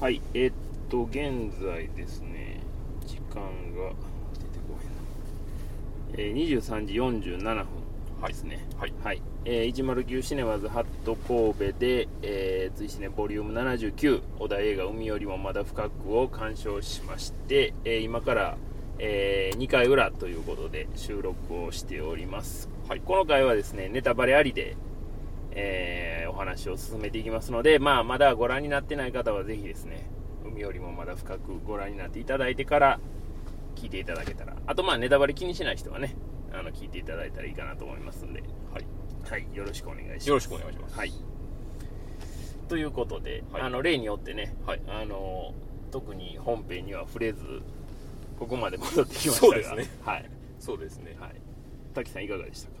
はいえーっと現在ですね時間が出てこへんな、えー、23時47分ですね。はいはい、えー、109シネマズハット神戸で、えー、追試ねボリューム79小田映画海よりもまだ深くを鑑賞しまして、えー今から、え2回裏ということで収録をしております、はい。この回はですねネタバレありで、えーお話を進めていきますので、まあ、まだご覧になってない方はぜひですね海よりもまだ深くご覧になっていただいてから聞いていただけたらあとまあネタバレ気にしない人はねあの聞いていただいたらいいかなと思いますんではいはい、よろしくお願いします。よろしくお願いしますはい。ということで、はいあの例によってね、はいあの特に本編には触れず、ここまで戻ってきましたが、そうですねはい、そうですねはい。滝さんいかがでしたか？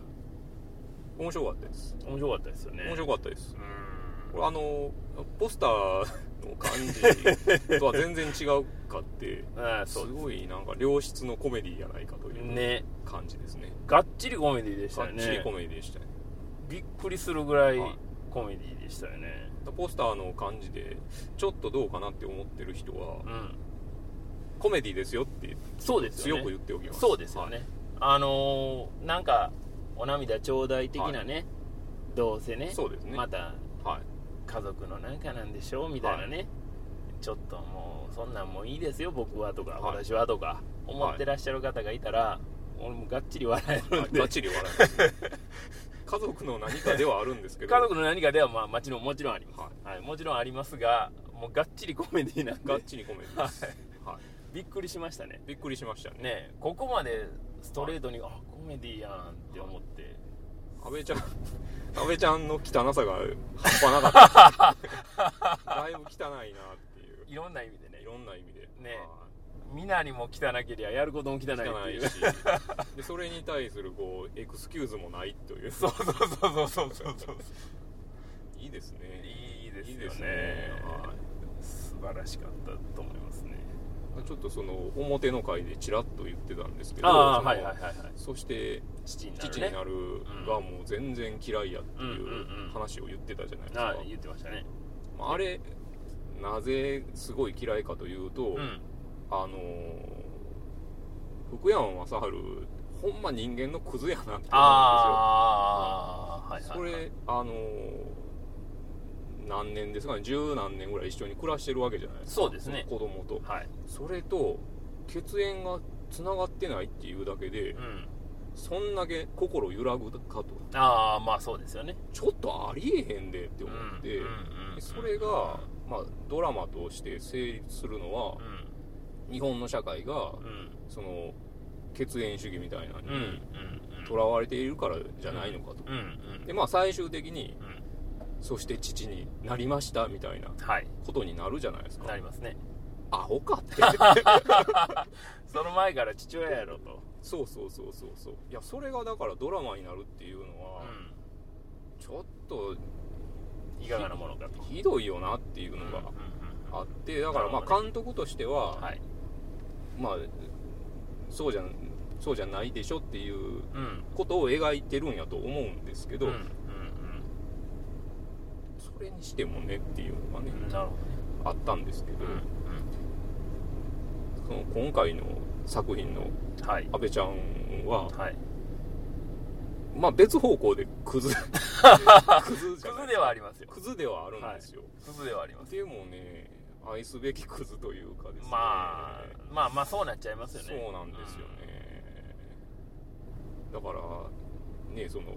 面白かったです。面白かったですよね。面白かったです。うこれあのポスターの感じとは全然違うかって す。ごいなんか良質のコメディやないかというね、感じですね。がっちりコメディでしたよね。がっちりコメディでしたね。びっくりするぐらいはい。コメディでしたよね。ポスターの感じでちょっとどうかなって思ってる人はうん。コメディですよってそうです。強く言っておきます。そうですよね、あのーなんかお涙ちょうだい的なね、どうせねそうですね。またはい。家族のなんかなんでしょうみたいなね、ちょっともうそんなんもういいですよ僕はとか、はい。私はとか思ってらっしゃる方がいたら、俺もがっちり笑えるんで、はいバッチリ笑います。家族の何かではあるんですけど。家族の何かではまあもちろんもちろんあります、はい。もちろんありますがもうがっちりコメディなんで。がっちりコメディです、はい。びっくりしましたね。びっくりしましたね。ねここまでストレートに、あコメディやんって思って、安倍ちゃん 安倍ちゃんの汚さが半端なかった。だいぶ汚いなっていう。いろんな意味でね。いろんな意味で。ね。は皆にも汚けりゃやることも汚いっていう。いし。でそれに対するこうエクスキューズもないという。そうそうそうそうそうそうそう。いいですね。いいですよね。いいですね。はい。素晴らしかったと思いますねちょっとその表の回でちらっと言ってたんですけどはいはいはいはい。そして父になるね。父になるがもう全然嫌いやってうんうんいううん話を言ってたじゃないですか。ああ言ってましたね。まああれなぜすごい嫌いかというと、うん。あのー福山雅治ほんま人間のクズやなって思うんですよ。ああはいはい。それあのー何年ですかね十何年ぐらい一緒に暮らしてるわけじゃないですか。そうですね。子供と。はい。それと血縁がつながってないっていうだけでうん。そんだけ心揺らぐかと。ああまあそうですよね。ちょっとありえへんでって思って、それが、まあ、ドラマとして成立するのはう、ん。日本の社会がうん。その血縁主義みたいなのにとらわれているからじゃないのかと、うんうん。でまあ最終的にうんそして父になりましたみたいなはい。ことになるじゃないですか。なりますね。アホかって。その前から父親やろと。そうそうそうそうそう。いやそれがだからドラマになるっていうのは、うちょっとんいかがなものかと。ひどいよなっていうのがあってだからまあ監督としては、はい。まあそうじゃんそうじゃないでしょっていううん。ことを描いてるんやと思うんですけど、うんうんそれにしてもねっていうのがね、うん。なるほあったんですけど、その今回の作品の阿部ちゃんは、はい。まあ別方向でクズ クズじゃない。クズではありますよ。クズではあるんですよ、クズではあります。でもね愛すべきクズというかですね。まあまあまあそうなっちゃいますよね。そうなんですよね、だからねその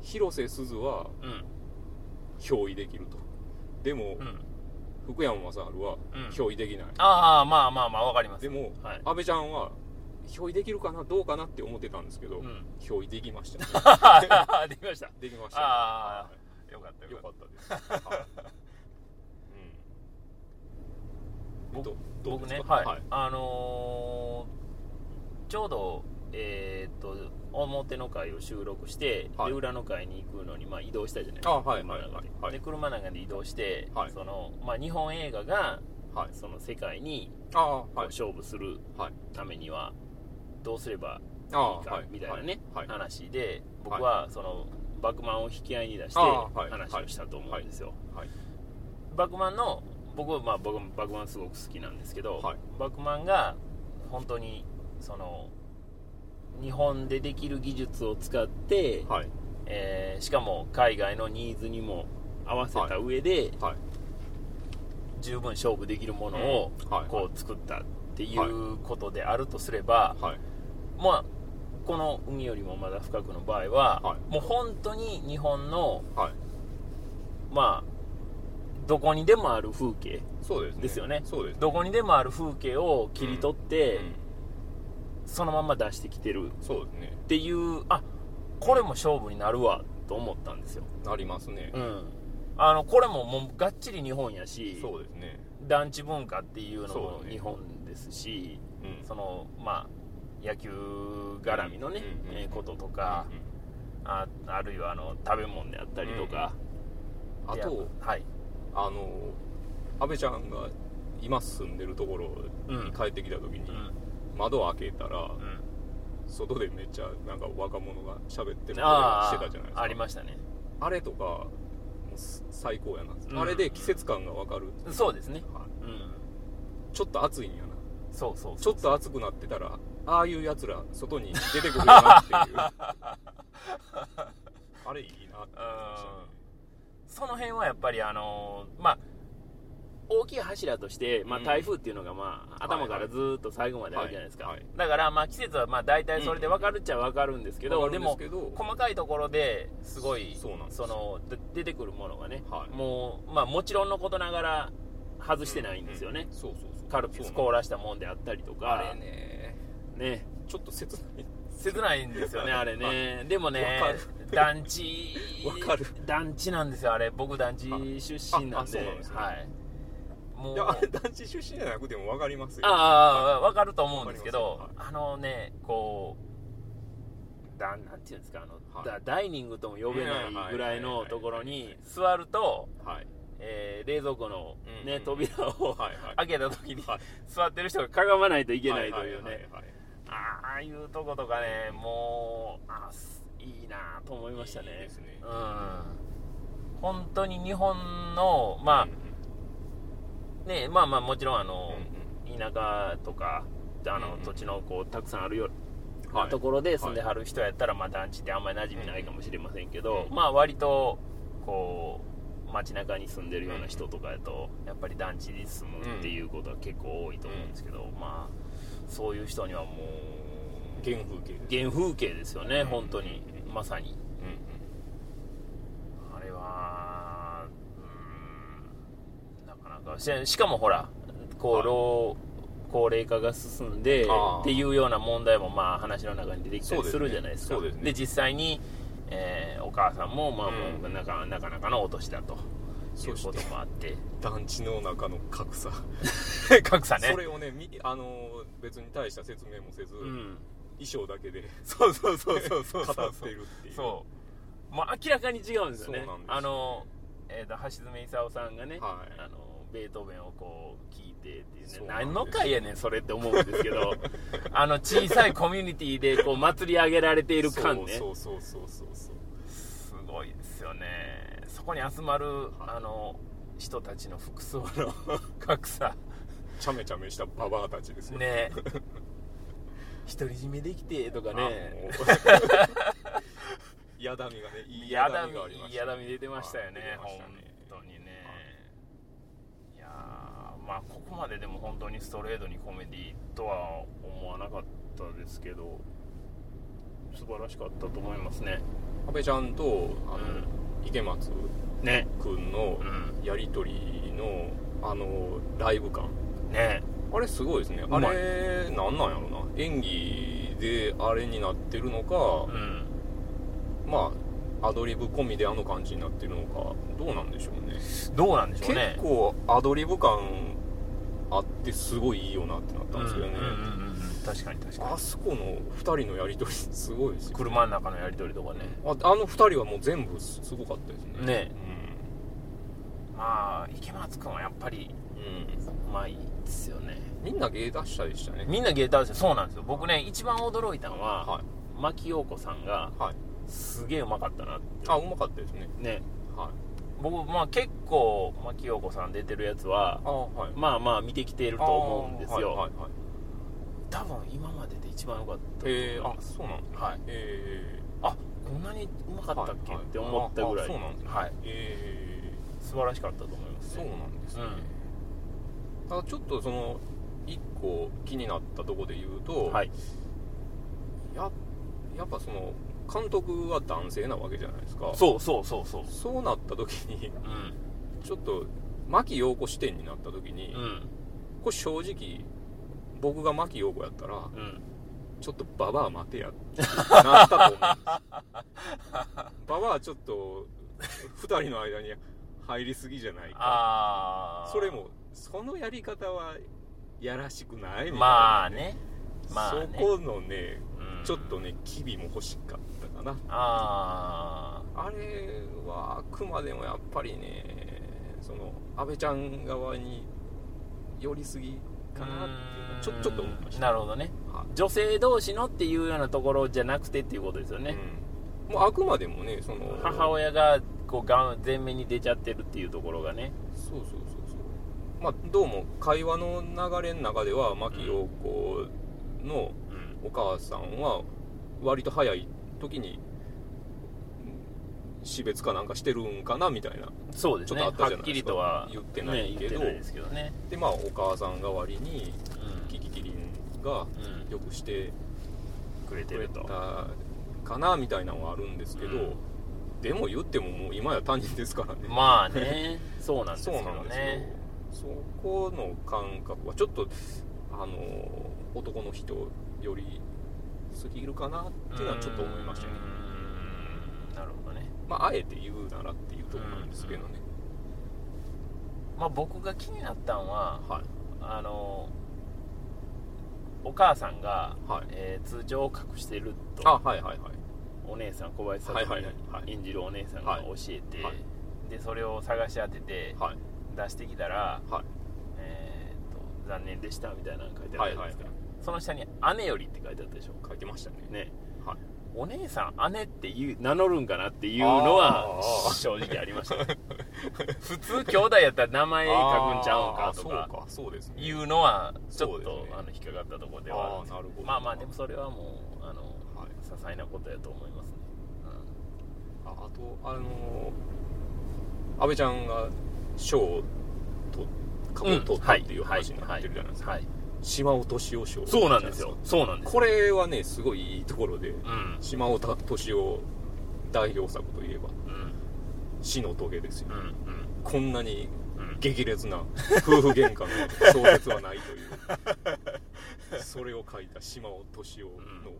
広瀬すずはうん憑依できると。でも、うん、うん福山雅治はうん。憑依できない、ああまあまあまあわかります。でも、はい。阿部ちゃんは憑依できるかなどうかなって思ってたんですけど、うん。憑依できました、できました。できました、ああはよかったいよかっったです、はい。うん、僕ねはい、あのーちょうどえーっと表の回を収録して、はい。で裏の回に行くのに、まあ、移動したじゃないですか。あはい車の中で,、はい。はいで車の中で移動して、はい。そのまあ、日本映画がはい。その世界に勝負するはい。ためにはどうすればいいかはい。みたいなね、はい。話で僕はそのバクマンを引き合いに出して話をしたと思うんですよ、はい。バクマンの僕はまあ僕もバクマンすごく好きなんですけど、はい。バクマンが本当にその日本でできる技術を使って、はい。えーしかも海外のニーズにも合わせた上で、はい。十分勝負できるものをうん。はい。こう作ったっていうことであるとすれば、はい。まあこの「海よりもまだ深く」の場合は、はい。もう本当に日本のはい。まあどこにでもある風景そうですね。ですよね。そうですどこにでもある風景を切り取って、うんそのまま出してきてる。そうですね。っていうあこれも勝負になるわと思ったんですよ、なりますね。うん、あのこれももうがっちり日本やしそうですね。団地文化っていうのも日本ですしうん。そのまあ野球絡みのね、うんうんえーこととか、ああるいはあの食べ物であったりとか、あとはい。あの安倍ちゃんが今住んでるところうん。に帰ってきた時にうん窓を開けたらうん。外でめっちゃなんか若者が喋ってるしてたじゃないですか。ありましたね。あれとかもうす最高やな、うん。あれで季節感が分かる、そうですね。はい。うん。ちょっと暑いんやな。そうそうちょっと暑くなってたらああいうやつら外に出てくるよなっていう。あれいいなって思いましたね。その辺はやっぱりあのーまあ大きい柱として、まあ、うん。台風っていうのが、まあ、頭からずーっと最後まであるじゃないですか、だから、まあ、季節はまあ大体それで分かるっちゃ分かるんですけど、でも細かいところですごいそので出てくるものがね、はい。もう、まあ、もちろんのことながら外してないんですよね、カルピス凍らしたもんであったりとか。あれね。ね。ちょっと切ない。切ないんですよね、あれね。はでもね団地、わかる。団地なんですよ、あれ。僕、団地出身なんで。はい。もう、いやあれ団地出身じゃなくても分かりますよ。ああ、わかると思うんですけどわかり、あのね、こう、だなんていうんですか、あの、はい。だダイニングとも呼べないぐらいのところにはい。はいはいはい座ると、はい。えー冷蔵庫のね、うんうん扉をはいはい。開けた時にはい。座ってる人がかがまないといけないというね。はははいはい。ああいうとことかね、もう、あすいいなと思いましたね。ね。うん。本当に日本の、まあ、ね、まあまあもちろんあの、田舎とか、あの、うんうん。土地のこう、たくさんあるようはない。ところで住んではる人やったら、まあ団地ってあんまり馴染みないかもしれませんけど、うん。まあ割と、こう、街中に住んでるような人とかやと、やっぱり団地に住むっていうことは結構多いと思うんですけど、まあ、そういう人にはもう、原風景です原風景ですよね、うん。本当に、まさに。うん、なかなか、ししかもほら、こう、はい老、高齢化が進んでっていうような問題もまあ話の中に出てきたりするじゃないですか。ですね。実際に、えーお母さんもまあもううなかなかなかのお年だと。いうこともあって、団地の中の格差。格差ね。それをねみあの別に大した説明もせず、うん。衣装だけでそうそうそうそうそうそう。語ってるっていう。そう。まあ明らかに違うんですよね。そうなんですよ。あの、えー、と橋爪功さんがね、はい。あのベートーベンをこう聞いてっていうね。何の回やねんそれって思うんですけど。あの小さいコミュニティでこう祭り上げられている感ね。そうそうそうそうそうすごいですよね。そこに集まるあの人たちの服装の 格差。ちゃめちゃめしたババアたちですよ。ね。独り占めできてとかあねもう。やだみがねいいやだみが出てましたよね。はい本当にねまあここまででも本当にストレートにコメディとは思わなかったですけど素晴らしかったと思いますね。阿部ちゃんとあの、池松ね。君のうん。やり取りのあのライブ感。ね。あれすごいですね。あれなんなんやろな。演技であれになってるのか、うん。まあアドリブ込みであの感じになってるのかどうなんでしょうね。どうなんでしょう結ね構アドリブ感あってすごいいいよなってなったんですけどね、うんうんうんうん確かに確かあそこの2人のやり取りすごいですによ。車の中のやり取りとかね。ああの2人はもう全部すごかったですね。ね。まあ池松君はやっぱりうん、うまいですよね。みんな芸達者でしたね。みんなゲーターですよそうなんですよ。僕ね一番驚いたのは、はい。牧陽子さんがはい。すげえうまかったなって。あうまかったですね。ね。は僕まあ結構牧陽子さん出てるやつはあはい。まあまあ見てきてると思うんですよ、はいはいはい多分今までで一番良かったえー、あそうなんですねはい。えあこんなにうまかったっけ、はいはいって思ったぐらい。ああそうなんですねはい。ー、え素晴らしかったと思いますー、そうねなんですね、うん。ただちょっとその一個気になったところで言うと、はい。ややっぱその監督は男性なわけじゃないですか。そうそうそうそう。そうなった時にうん。ちょっと牧陽子視点になった時に、うん。これ正直僕が牧陽子やったらうん。ちょっとババア待てやってなったと思う。ババアちょっと2人の間に入りすぎじゃないか。それもそのやり方はやらしくないみたいな。まあね。まあね。そこのねうんちょっとね機微も欲しかったかな。ああれはあくまでもやっぱりねその安倍ちゃん側に寄りすぎあかなっていうのはちょちょっと思いました。なるほどね。はい。女性同士のっていうようなところじゃなくてっていうことですよね、うん、もうあくまでもねその母親がこうがん前面に出ちゃってるっていうところがね。そうそうそうそう。まあどうも会話の流れの中では牧陽子のうんお母さんは割と早い時にうん死別かなんかしてるんかなみたいな。そうですね。ちょっとあったじゃないですか。はっきりとは言ってないけど。ね、ですけどね。でまあお母さん代わりにうん。キキキリンがうんよくしてくれてるとたかなみたいなのはあるんですけど、うん。でも言ってももう今や他人ですからね。まあねそうなんですそうよなんですよ。ねそこの感覚はちょっとあの男の人よりすぎるかなっていうのはちょっと思いましたね。なるほどね。まああえて言うならっていうところなんですけどね、まあ僕が気になったんははい。あのお母さんが、はい。えー通帳を隠してるあとはいはいはい。お姉さん小林さんはいはいはいはい。演じるお姉さんが教えて、はい。でそれを探し当ててはい。出してきたら、はい。えーっと残念でしたみたいなの書いてあるじゃないですか、はいその下に姉よりって書いてあったでしょ。書いてましたね。ねはい。お姉さん姉っていう名乗るんかなっていうのは正直ありました。ね 普通兄弟やったら名前書くんちゃうんかとかそうですね。いうのはちょっと、ね。あの引っかかったところではあなるほど。まあまあでもそれはもうあの、はい。些細なことやと思いますね、ああとあの安倍ちゃんが賞をと株を取ったっていう話になってるじゃないですか、はい。はい島尾敏夫賞そうなんですよ。そうなんですよ。これはねすごいいいところでうん。島尾敏夫代表作といえばうん「死の棘」ですよ、うんこんなにうん。うん激烈な夫婦喧嘩の小説はないという。それを書いた島尾敏夫の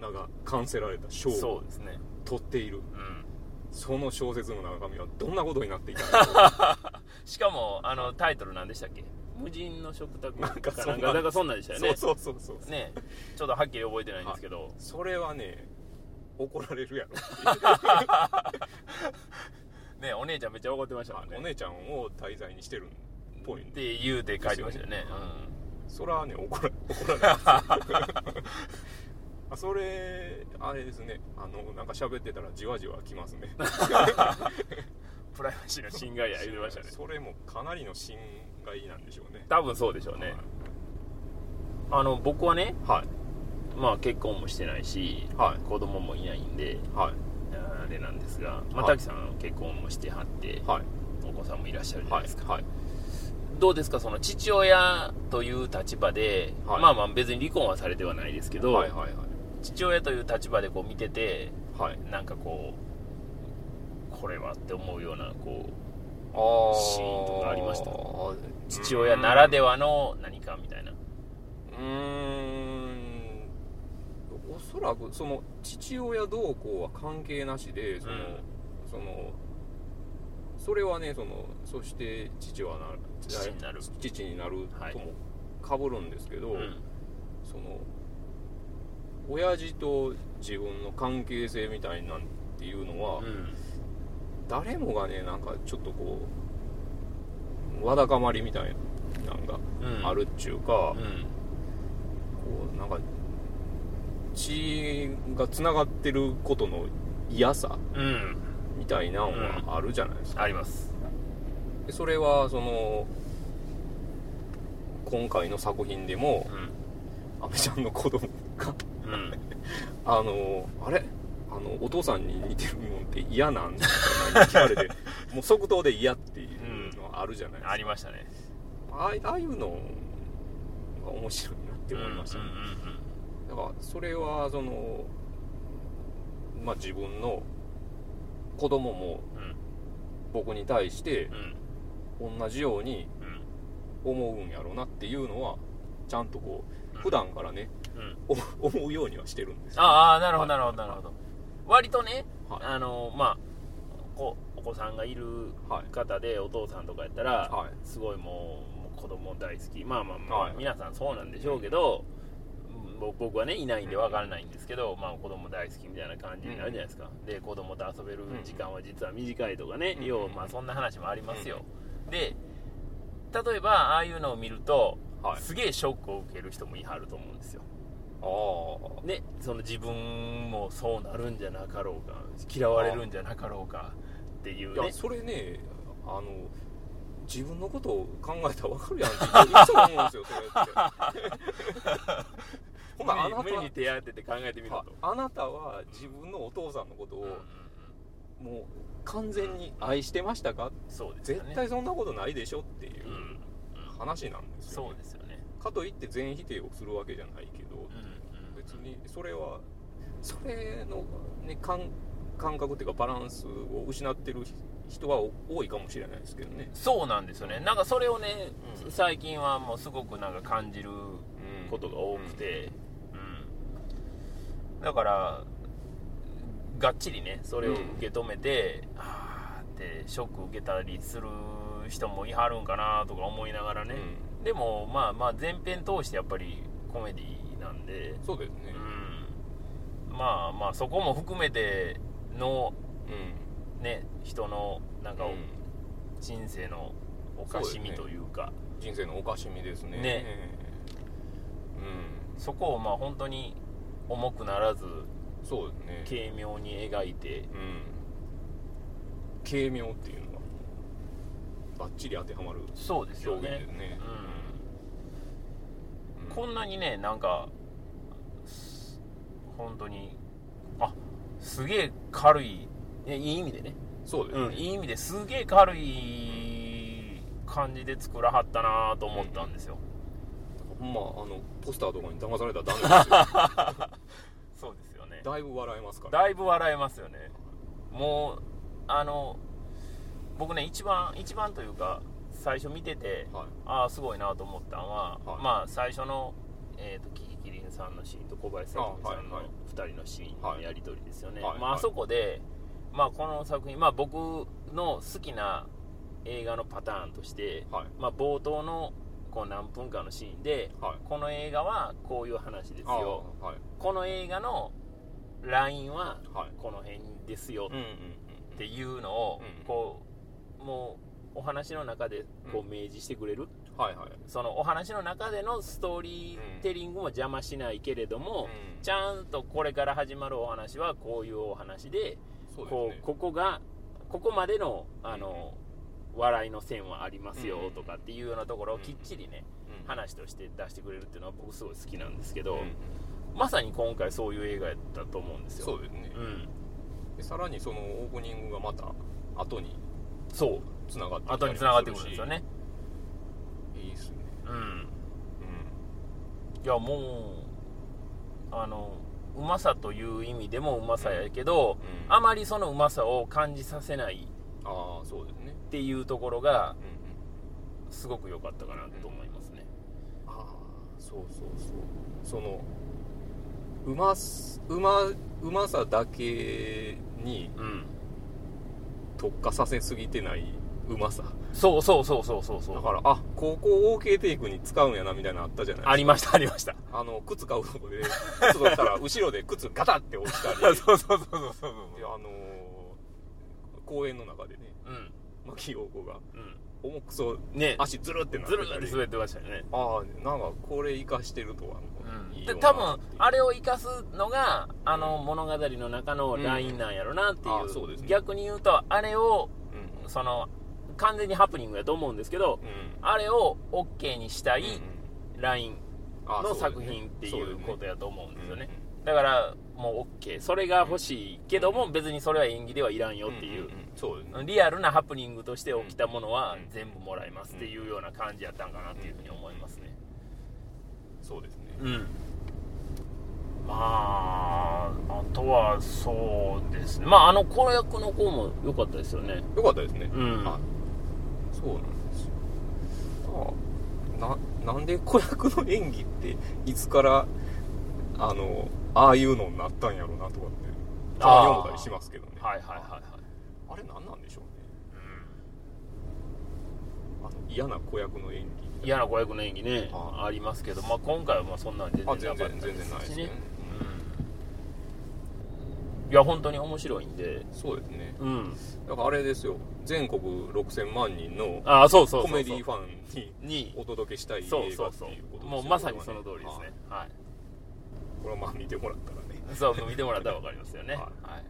名が冠せられた賞をそうですね。取っている。うん。その小説の中身はどんなことになっていたのか。しかもあのタイトル何でしたっけ？無人の食卓なんかそんななんかなんかそんなんでしたよね。そうそうそうそうね。ちょっとはっきり覚えてないんですけど、それはね怒られるやろ ねお姉ちゃんめっちゃ怒ってましたもんね。お姉ちゃんを題材にしてるっぽいんっでて言うて書いてましたよね。それはね怒ら 怒られます あそれあれですね。あのなんか喋ってたらじわじわきますね。うん、プライバシーの侵害や言うてましたね。それもかなりの侵害なんでしょうね。多分そうでしょうね。あの僕はねはい。まあ結婚もしてないし、はい。子供もいないんではい。あれなんですが、まあ、はい滝さん結婚もしてはって、はい。お子さんもいらっしゃるじゃないはいですか、はい。どうですかその父親という立場で、はい。まあまあ別に離婚はされてはないですけど、はいはい父親という立場でこう見ててはい。はいなんかこうこれはって思うようなこうあシーンとかありましたた？父親ならではの何かみたいな。うーん。おそらくその父親どうこうは関係なしでその、うん。そのそれはねそのそして父はな父になる。父になるはいともかぶるんですけど、うん。その親父と自分の関係性みたいなんていうのは、うん。誰もがねなんかちょっとこうわだかまりみたいなのがうん。あるっちゅうか、うんこうなんか血がつながってることの嫌さうん。みたいなのがあるじゃないですか、あります。でそれはその今回の作品でもう阿部ちゃんの子供があのあれ？あのお父さんに似てるもんって嫌なんみたい？な聞かれて もう即答で嫌っていう。のはあるじゃないですか、ありましたね。ああああいうのが面白いなって思いましただからそれはそのまあ自分の子供もうん。僕に対してうん。同じようにうん。思うんやろうなっていうのはちゃんとこう普段からね、うん。お思うようにはしてるんですよ。ああなるほどはいなるほどなるほど。割とねはい。あのまあこお子さんがいるはい。方でお父さんとかやったら、はい。すごいもう子供大好き。まあまあまあ、はい。皆さんそうなんでしょうけど、ぼ僕はねいないんで分からないんですけど、まあ子供大好きみたいな感じになるじゃないですか、で子供と遊べる時間は実は短いとかね、うん要はまあそんな話もありますよ、で例えばああいうのを見ると、はい。すげえショックを受ける人もいはると思うんですよ。ああ。ね、その自分もそうなるんじゃなかろうか嫌われるんじゃなかろうかっていうね。それねあの自分のことを考えたら分かるやん。っ ていつも思うんですよそれって。ほなあなた目に手当てて考えてみろはと、あなたは自分のお父さんのことをうんもう完全に愛してましたか？そうですよね。絶対そんなことないでしょっていう話なんですよ、そうですよね。かといって全否定をするわけじゃないけどうんうん。別にそれはそれの、ね、感感覚っていうかバランスを失ってる人は多いかもしれないですけどね、そうなんですよね。なんかそれをね、うん。最近はもうすごくなんか感じるうん。ことが多くて、うん。だからがっちりねそれを受け止めて、ああってショック受けたりする人もいはるんかなとか思いながらね、でもまあまあ前編通してやっぱりコメディなんで、うんそうですね。うん、まあまあそこも含めてのうん、ね人のなんかうん。人生のおかしみというか。人生のおかしみですね。ね。うん。そこをまあ本当に重くならずそうですね。軽妙に描いて。うん。軽妙っていうのがバッチリ当てはまるそうですよね。表現ですね。うん、こんなにねなんかす本当にあすげえ軽いいやいい意味でね、そうですね、うん、いい意味ですげえ軽い感じで作らはったなと思ったんですよ、ほんまあのポスターとかに騙されたらダメですよ。そうですよね。だいぶ笑えますから。だいぶ笑えますよね。もうあの僕ね一番一番というか最初見ててはい。ああすごいなと思ったのは、はい。まあ最初の、えー、とキキキリンさんのシーンと小林さんのあはいはい。2人のシーンのやり取りですよね、はい。はい。まあ、あそこで、まあ、この作品、まあ、僕の好きな映画のパターンとして、はい。まあ、冒頭のこう何分かのシーンではい。この映画はこういう話ですあよはい。この映画のラインははい。この辺ですよっていうのをうんこうもうお話の中でこう明示してくれる、はいはい。そのお話の中でのストーリーテリングも邪魔しないけれども、うん。ちゃんとこれから始まるお話はこういうお話でこうここがここまでのあの、笑いの線はありますようんとかっていうようなところをうんきっちりね、うん話として出してくれるっていうのは僕すごい好きなんですけど、うんまさに今回そういう映画やったと思うんですよ。そうですね。うん。でさらにそのオープニングがまた後にそう。つながって後に繋がってくるんですよねうん。うん。いやもうあのうまさという意味でもうまさやけど、うん。あまりそのうまさを感じさせないああそうですね。っていうところがうんうん。すごく良かったかなと思いますね、ああそうそうそう。そのうますうまうまさだけにうん。特化させすぎてないうまさそうそうそうそうそうそう。だからあ高校 OK テイクに使うんやなみたいなのあったじゃないありましたありました。あの靴買うとこで靴取ったら後ろで靴ガタって落ちたり。そうそうそうそうそうであのー公園の中でねうん。牧陽子がうん。重くそね。足ずるってなってずるって滑ってましたよね。ああなんかこれ生かしてるとは、いいよなで多分あれを生かすのがあの物語の中のラインなんやろなっていう,、うそうですね。逆に言うとあれをうん。その完全にハプニングやと思うんですけどうん。あれを OK にしたいうんラインあの作品っていそうことやと思うんですよね。うんだからもう OK それが欲しいけども別にそれは演技ではいらんよっていうリアルなハプニングとして起きたものはうん。全部もらいますっていうような感じやったんかなっていうふうに思いますね。そうですね。うん。まああとはそうですね。まああの子役の子も良かったですよね。よかったですね。うん。はいそうなんですよ。あななんで子役の演技っていつからあのああいうのになったんやろうなとかってたまに思ったりしますけどね。はいはいはいはい。あれ何なんでしょうね。あの嫌な子役の演技嫌な子役の演技ね。あありますけど、まあ、今回はまあそんなん全然なかったですね、うんいや本当に面白いんで。そうですね。うん。だからあれですよ。全国6000万人のああそうそうコメディファンににお届けしたい映画っていうそうことですよそうそうもうまさにその通りですね。はい。これはまあ見てもらったらね。そう見てもらったら分かりますよね、ははい。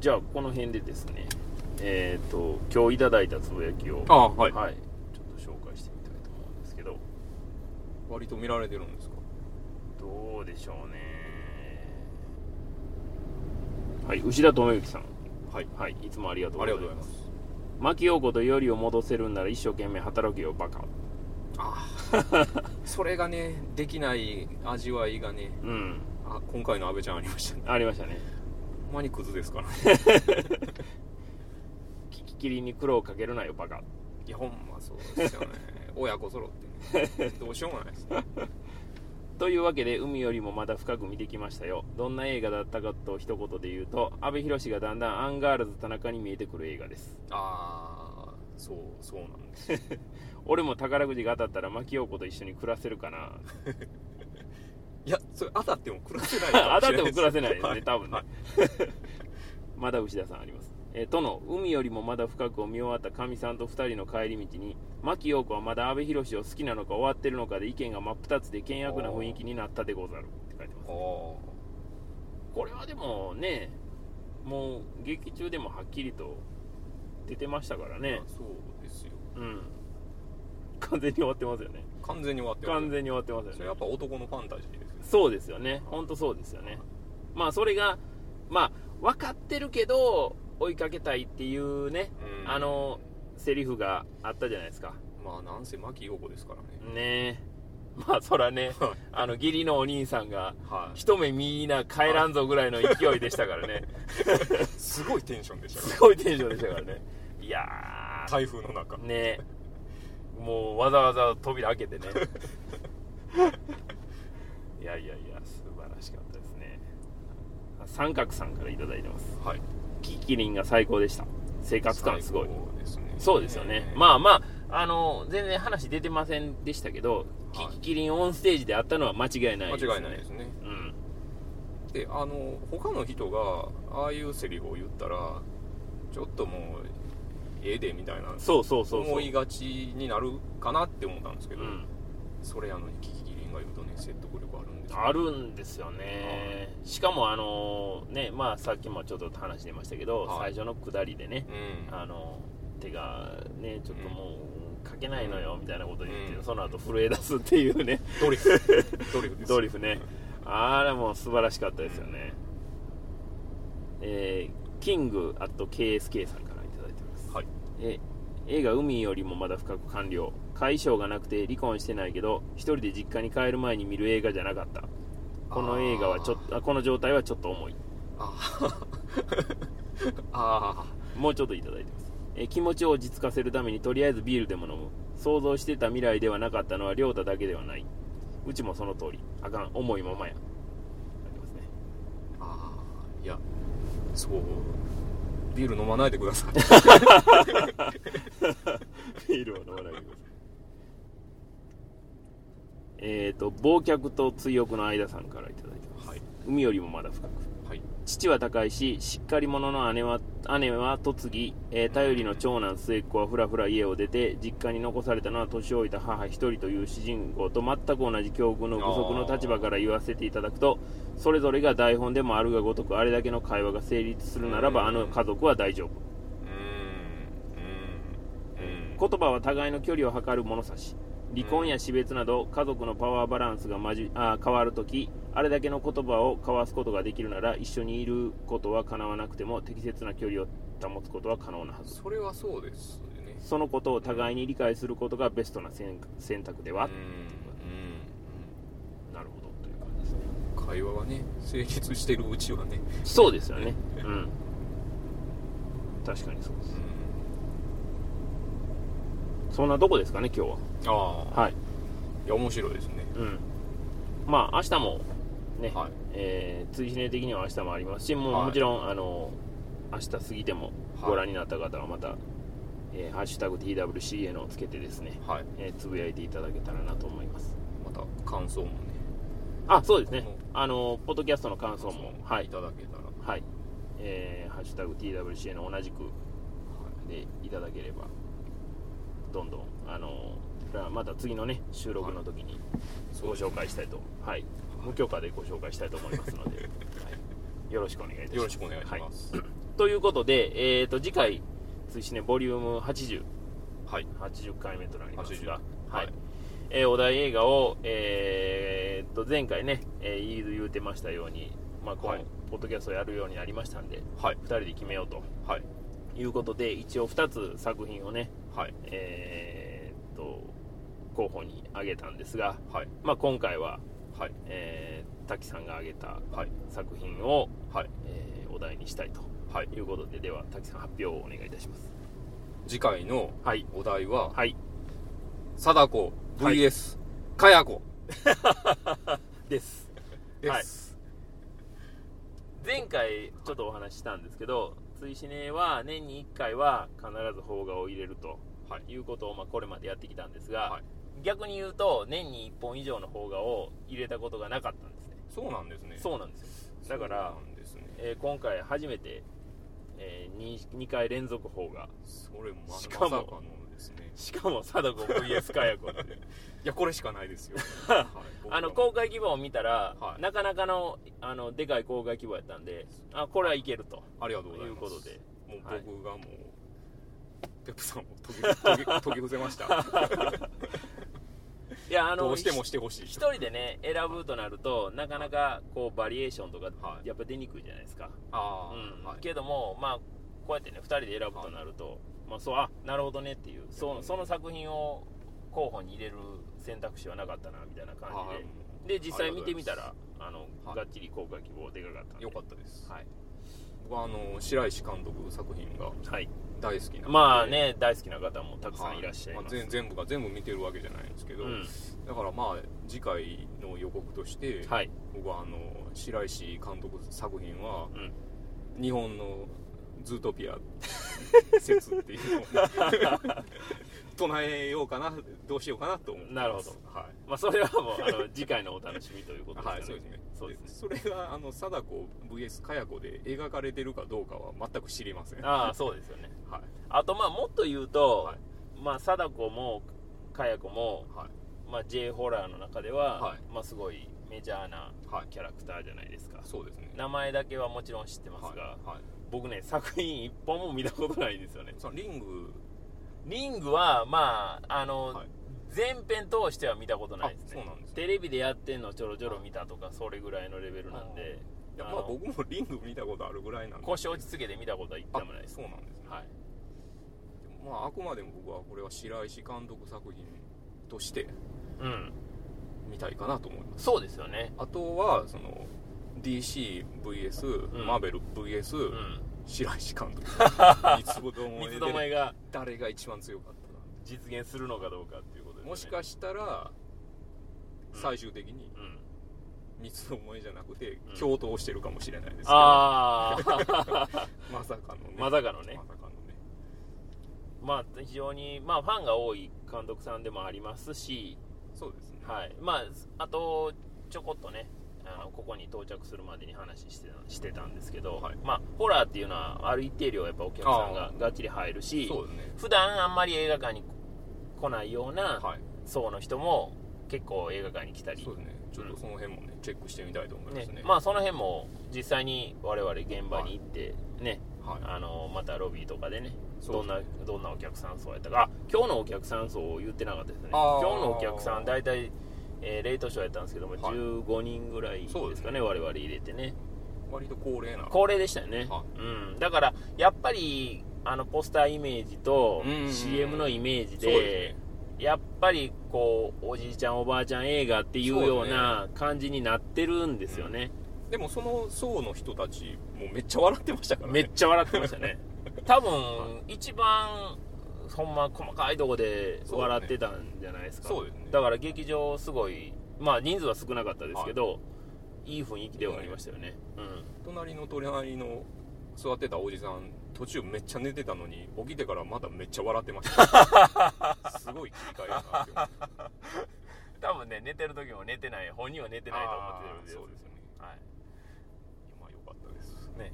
じゃあこの辺でですね。えっ、と今日いただいたつぶやきをあはい。ちょっと紹介してみたいと思うんですけど。割と見られてるんですか？どうでしょうねはい牛田智之さん。はい。はいいつもありがとうあございます。りがとうございます。牧陽子とよりを戻せるんなら一生懸命働けよバカ。あ それがねできない味わいがね。うん。あ今回の阿部ちゃんありましたね。ありましたね。ほんまにクズですから。ね樹木希林に苦労かけるなよバカ。いやほんまそうですよね。親子揃ってね。どうしようもないですねというわけで海よりもまだ深く見てきましたよ。どんな映画だったかと一言で言うと阿部寛がだんだんアンガールズ田中に見えてくる映画です。ああそうそうなんです。よ 俺も宝くじが当たったら真木よう子と一緒に暮らせるかな。いやそれ当たっても暮らせない 当たっても暮らせなないですね多分ね。はい。まだ牛田さんありますえーとの海よりもまだ深くを見終わったかみさんと二人の帰り道に牧陽子はまだ阿部寛を好きなのか終わってるのかで意見が真っ二つで険悪な雰囲気になったでござる。って書いてます。あこれはでもねもう劇中でもはっきりと出てましたからあねそうですよ。うん。完全に終わってますよね。完全に終わってる完全に終わってますよね。それやっぱ男のファンタジーですよね。そうですよね。本当そうですよね。まあそれがまあ分かってるけど追いかけたいっていうねうん。あのセリフがあったじゃないですか。まあなんせ牧陽子ですからね。ね。えまあそらねはい。あの義理のお兄さんがはい。一目見な帰らんぞぐらいの勢いでしたからね。すごいテンションでした。ねすごいテンションでしたからね。いやー。台風の中。ね。もうわざわざ扉開けてね。いやいやいや素晴らしかったですね。三角さんから頂いてます。はいキキリンが最高でした。生活感すごい。ね。そうですよね。まあまああの全然話出てませんでしたけど、はい。キキキリンオンステージであったのは間違いないです、ね、間違いないですね。うん。であの他の人がああいうセリフを言ったらちょっともうええでみたいなそうそうそうそう。思いがちになるかなって思ったんですけど、うん。それあのキキキリンが言うとね説得力あるんですよあるんですよねしかもあのねまあさっきもちょっと話出ましたけど、はい。最初の下りでねうん。あの手がねちょっともう書けないのよみたいなこと言って、うん。その後震え出すっていうね。ドリフ。ドリフですドリフね。あれも素晴らしかったですよね、えーキングアット KSK さんからいただいてます、はい。え映画「海よりもまだ深く完了」解消がなくて離婚してないけど一人で実家に帰る前に見る映画じゃなかった。この映画はちょっとあこの状態はちょっと重い。あ あもうちょっといただいてます、えー気持ちを落ち着かせるためにとりあえずビールでも飲む。想像してた未来ではなかったのは亮太だけではない。うちもその通り。あかん。重いままや。ありますね。ああいやそう。ビール飲まないでください。ビールを飲まないでくださいえっ、と、忘却と追憶の間さんからいただいてます。はい。海よりもまだ深く。はい。父は高いし、しっかり者の姉は、姉は嫁ぎ、えー頼りの長男末っ子はふらふら家を出て、実家に残されたのは年老いた母一人という主人公と全く同じ境遇の具足の立場から言わせていただくと、それぞれが台本でもあるがごとくあれだけの会話が成立するならば、うん。あの家族は大丈夫。言葉は互いの距離を測る物差し離婚や死別など家族のパワーバランスがまじあ変わるときあれだけの言葉を交わすことができるなら一緒にいることは叶わなくても適切な距離を保つことは可能なはず。それはそうですよね。そのことを互いに理解することがベストな選選択では、うんなるほどという感じですね。うん会話がね成立してるうちはね。そうですよね。うん。確かにそうです。そんなとこですかね今日はああ。はい。いや面白いですね。うん。まあ明日もね、はい。えー、追試ね的には明日もありますしももちろんあの明日過ぎてもはい。ご覧になった方はまた、えーハッシュタグ TWCN をつけてですね、はい。えーつぶやいていただけたらなと思います。また感想もね。あそうですね。う。んあのポッドキャストの感想もはい。いただけたら。はい。えーハッシュタグ TWCN 同じくでいただければどんどんあのまた次のね収録の時にご紹介したいと、はい。無許可でご紹介したいと思いますので、はい、よろしくお願いいたします。よろしくお願いします。ということで、えー、と次回追試ねボリューム8080はい。回目となりますが、80はい。はい。えーお題映画を、えー、と前回ね、えー言う言うてましたように、まあこのはい。ポッドキャストをやるようになりましたんではい。2人で決めようと。はい。いうことで一応2つ作品をね、はい。えー、と候補に挙げたんですが、はい。まあ、今回は、はいえー、滝さんが挙げたはい作品を、はいえーお題にしたいとはいいうことででは滝さん発表をお願いいたします。次回のはい。お題ははい。貞子 VS かや子。です。です。前回ちょっとお話ししたんですけど追試ねは年に1回は必ず邦画を入れるとはい。いうことを、まあ、これまでやってきたんですが、はい逆に言うと年に1本以上の邦画を入れたことがなかったんですね。そうなんですね。そうなんですよ。だからね。えー今回初めて、え 2, 2回連続邦画。それもましかもまさかのですね。しかも貞子 VS かや子って いやこれしかないですよ、はい。あの公開規模を見たら、はい。なかなかのあのでかい公開規模やったんであこれはいけると。ありがとうございます。いうことで。もうはい。僕がもう、ペップさんを解き解き解き伏せました いやあのどうしてもしてほしい。一人でね選ぶとなるとなかなかこうバリエーションとかはい。やっぱ出にくいじゃないですか、ああ、うん。はい、けどもまあこうやってね2人で選ぶとなると、まあそうあなるほどねっていうそのその作品を候補に入れる選択肢はなかったなみたいな感じで、はいで実際見てみたらあの、はい。がっちり公開希望でかかったよかったです。はい、僕はあの白石監督作品がはい、大好きなまあね大好きな方もたくさんいらっしゃいます、はあ全全部が全部見てるわけじゃないんですけど、うん。だからまあ次回の予告として、はい。僕はあの白石監督作品はうん。日本のズートピア説っていうのを 唱えようかなどうしようかなと思ってますなるほど。はい。まあそれはもうあの 次回のお楽しみということですかはい、ねそうですね。そうですね。それがあの貞子 VS かや子で描かれてるかどうかは全く知りません。ああそうですよね。はい。あとまあもっと言うと、はい。まあ貞子もかや子も、はい。まあ、J ホラーの中では、はい。まあ、すごいメジャーなはい。キャラクターじゃないですか、そうですね。名前だけはもちろん知ってますが、はい。はい。僕ね作品一本も見たことないんですよね。そのリングリングはまああの、はい。全編通しては見たことないですね。あそうなんですね。テレビでやってんのちょろちょろ見たとか、それぐらいのレベルなんでい。やまあ僕もリング見たことあるぐらいなんで。腰落ち着けて見たことは一あ回もないですそうなんですね。はい。まああくまでも僕はこれは白石監督作品としてうん。見たいかなと思います。そうですよね。あとはその DCVS、うん。マーベル VS、うん白石監督。三つども三つどもえが誰が一番強かったか実現するのかどうかっていうことですよね。もしかしたらうん。最終的にうん。三つどもえじゃなくてうん。共闘してるかもしれないですけど、ああ まさかのね。まさかのね。まさかのね。まあ非常に、まあ、ファンが多い監督さんでもありますし。そうですね。はい。まああとちょこっとねあのここに到着するまでに話してたしてたんですけど、はい。まあ、ホラーっていうのはある一定量やっぱお客さんががっちり入るしそうね。普段あんまり映画館に来ないようなはい。層の人も結構映画館に来たり、そうですね。ちょっとその辺もねチェックしてみたいと思いますね。ね。まあその辺も実際に我々現場に行ってね、はい。あのまたロビーとかでねどんなどんなお客さん層やったか。あ今日のお客さん層を言ってなかったですね。今日のお客さん大体、えー、レートショーやったんですけども、はい。15人ぐらいですかねね。我々入れてね。割と高齢な。高齢でしたよね、はうん、だからやっぱりあのポスターイメージとうんうんうん CM のイメージでね。やっぱりこうおじいちゃんおばあちゃん映画っていうような感じになってるんですよね。でもその層の人たちもうめっちゃ笑ってましたからね。めっちゃ笑ってましたね。多分一番ほんま細かいとこで笑ってたんじゃないですか。そうですね。だから劇場すごいまあ人数は少なかったですけど、い、い雰囲気ではありましたよね。うん。隣の隣の座ってたおじさん途中めっちゃ寝てたのに起きてからまためっちゃ笑ってました。すごい切り替えやなって思って多分ね寝てる時も寝てない本人は寝てないと思ってるんでそうですよね。はい。まあよかったです。ね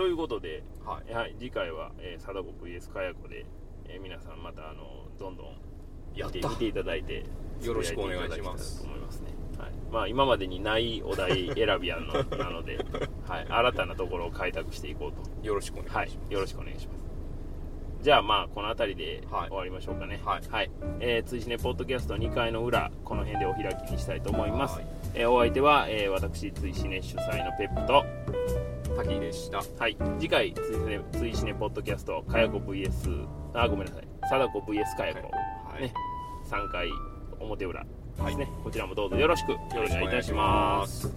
ということで、はい。はい、次回は、えー、貞子 VS かや子で、えー皆さんまたあのどんどんやった。見て見ていただいてよろしくお願いします。と思いますね、はい。まあ、今までにないお題選びやの なので、はい、新たなところを開拓していこうと。よろしくお願いしまはす、い、よろしくお願いします。じゃあまあ、この辺りではい。終わりましょうかね。はい。えー、追試ねポッドキャスト2回の裏、この辺でお開きにしたいと思います。はい。えーお相手は、えー私、追試ね主催のペップと、滝でした。はい、次回、追試ね追試ねポッドキャスト、かやこ VS、あ、ごめんなさい、貞子 VS かやこ、はい。ね、3回表裏ですね、はい。こちらもどうぞよろしくお願いいたします。